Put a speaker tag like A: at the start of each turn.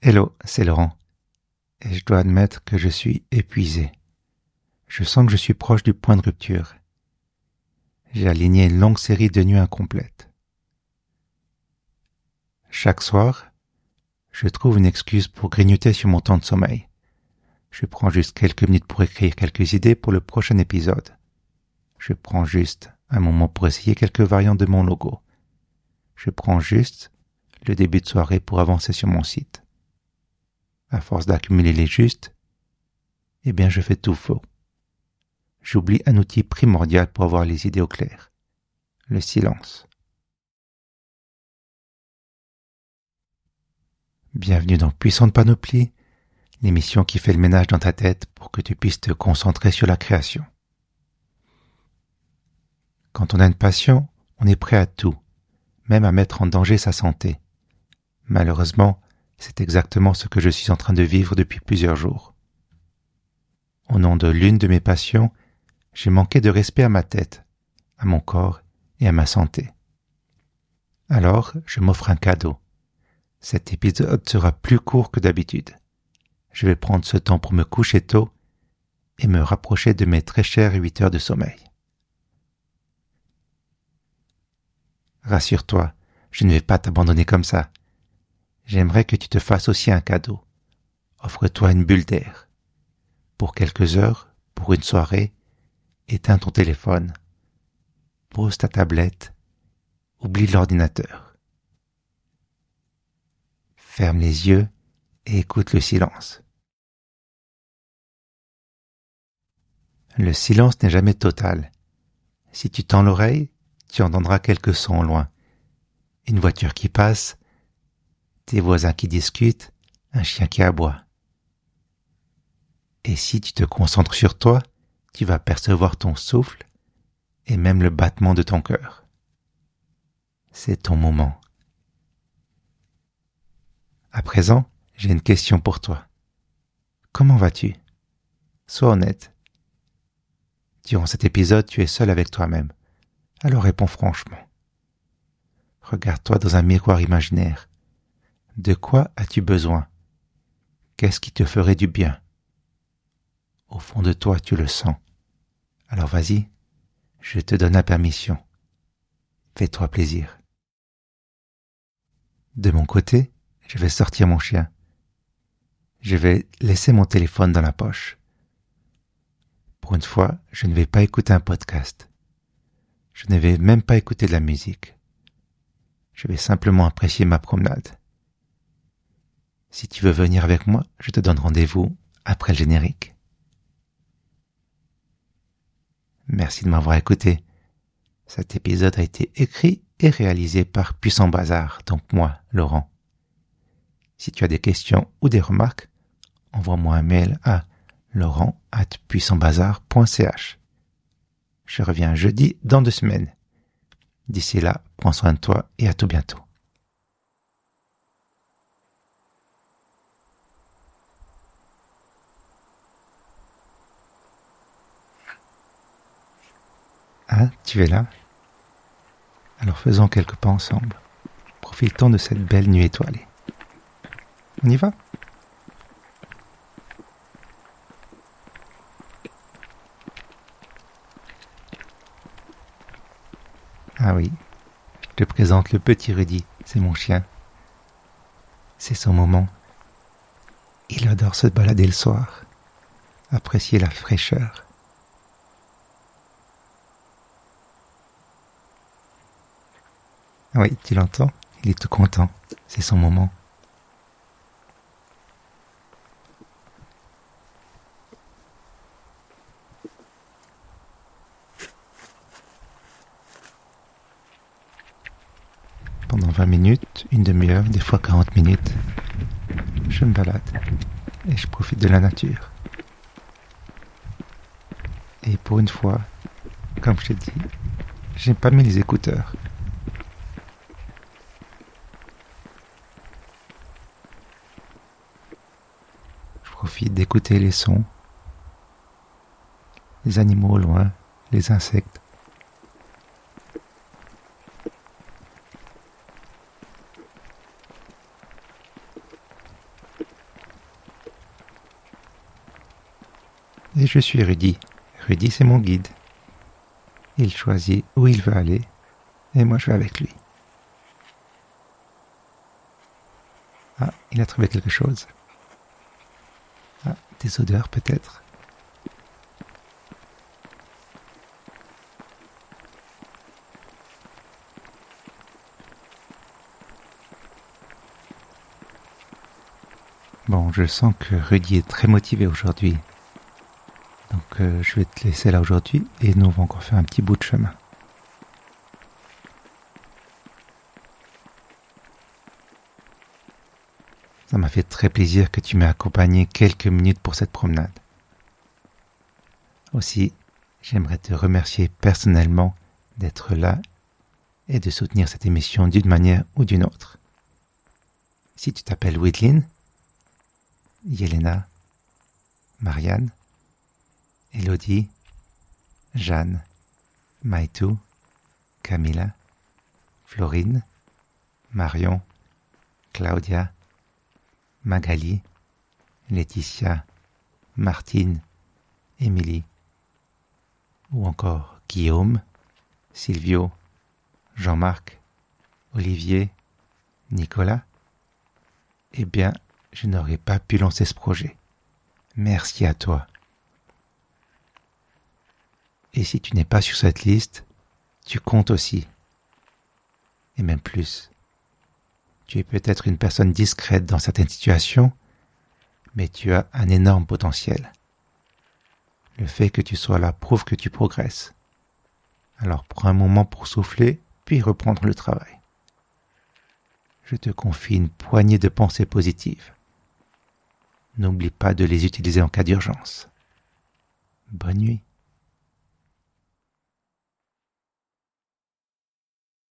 A: Hello, c'est Laurent. Et je dois admettre que je suis épuisé. Je sens que je suis proche du point de rupture. J'ai aligné une longue série de nuits incomplètes. Chaque soir, je trouve une excuse pour grignoter sur mon temps de sommeil. Je prends juste quelques minutes pour écrire quelques idées pour le prochain épisode. Je prends juste un moment pour essayer quelques variantes de mon logo. Je prends juste le début de soirée pour avancer sur mon site à force d'accumuler les justes, eh bien je fais tout faux. J'oublie un outil primordial pour avoir les idées au clair, le silence. Bienvenue dans Puissante Panoplie, l'émission qui fait le ménage dans ta tête pour que tu puisses te concentrer sur la création. Quand on a une passion, on est prêt à tout, même à mettre en danger sa santé. Malheureusement, c'est exactement ce que je suis en train de vivre depuis plusieurs jours. Au nom de l'une de mes passions, j'ai manqué de respect à ma tête, à mon corps et à ma santé. Alors, je m'offre un cadeau. Cet épisode sera plus court que d'habitude. Je vais prendre ce temps pour me coucher tôt et me rapprocher de mes très chères huit heures de sommeil. Rassure-toi, je ne vais pas t'abandonner comme ça j'aimerais que tu te fasses aussi un cadeau. Offre-toi une bulle d'air. Pour quelques heures, pour une soirée, éteins ton téléphone. Pose ta tablette. Oublie l'ordinateur. Ferme les yeux et écoute le silence. Le silence n'est jamais total. Si tu tends l'oreille, tu entendras quelques sons au loin. Une voiture qui passe, tes voisins qui discutent, un chien qui aboie. Et si tu te concentres sur toi, tu vas percevoir ton souffle et même le battement de ton cœur. C'est ton moment. À présent, j'ai une question pour toi. Comment vas-tu? Sois honnête. Durant cet épisode, tu es seul avec toi-même. Alors réponds franchement. Regarde-toi dans un miroir imaginaire de quoi as-tu besoin? Qu'est-ce qui te ferait du bien? Au fond de toi, tu le sens. Alors vas-y, je te donne la permission. Fais-toi plaisir. De mon côté, je vais sortir mon chien. Je vais laisser mon téléphone dans la poche. Pour une fois, je ne vais pas écouter un podcast. Je ne vais même pas écouter de la musique. Je vais simplement apprécier ma promenade. Si tu veux venir avec moi, je te donne rendez-vous après le générique. Merci de m'avoir écouté. Cet épisode a été écrit et réalisé par Puissant Bazar, donc moi, Laurent. Si tu as des questions ou des remarques, envoie-moi un mail à laurent at puissantbazar.ch. Je reviens jeudi dans deux semaines. D'ici là, prends soin de toi et à tout bientôt. Ah, tu es là Alors faisons quelques pas ensemble. Profitons de cette belle nuit étoilée. On y va? Ah oui, je te présente le petit Rudy, c'est mon chien. C'est son moment. Il adore se balader le soir, apprécier la fraîcheur Oui, tu l'entends? Il est tout content. C'est son moment. Pendant 20 minutes, une demi-heure, des fois 40 minutes, je me balade et je profite de la nature. Et pour une fois, comme je t'ai dit, j'ai pas mis les écouteurs. profite d'écouter les sons, les animaux au loin, les insectes. Et je suis Rudy. Rudy, c'est mon guide. Il choisit où il veut aller et moi je vais avec lui. Ah, il a trouvé quelque chose. Ah, des odeurs peut-être. Bon, je sens que Rudy est très motivé aujourd'hui. Donc euh, je vais te laisser là aujourd'hui et nous on va encore faire un petit bout de chemin. Ça m'a fait très plaisir que tu m'aies accompagné quelques minutes pour cette promenade. Aussi, j'aimerais te remercier personnellement d'être là et de soutenir cette émission d'une manière ou d'une autre. Si tu t'appelles Whitlin, Yelena, Marianne, Elodie, Jeanne, Maïtou, Camilla, Florine, Marion, Claudia, Magali, Laetitia, Martine, Émilie, ou encore Guillaume, Silvio, Jean-Marc, Olivier, Nicolas, eh bien, je n'aurais pas pu lancer ce projet. Merci à toi. Et si tu n'es pas sur cette liste, tu comptes aussi. Et même plus. Tu es peut-être une personne discrète dans certaines situations, mais tu as un énorme potentiel. Le fait que tu sois là prouve que tu progresses. Alors prends un moment pour souffler, puis reprendre le travail. Je te confie une poignée de pensées positives. N'oublie pas de les utiliser en cas d'urgence. Bonne nuit.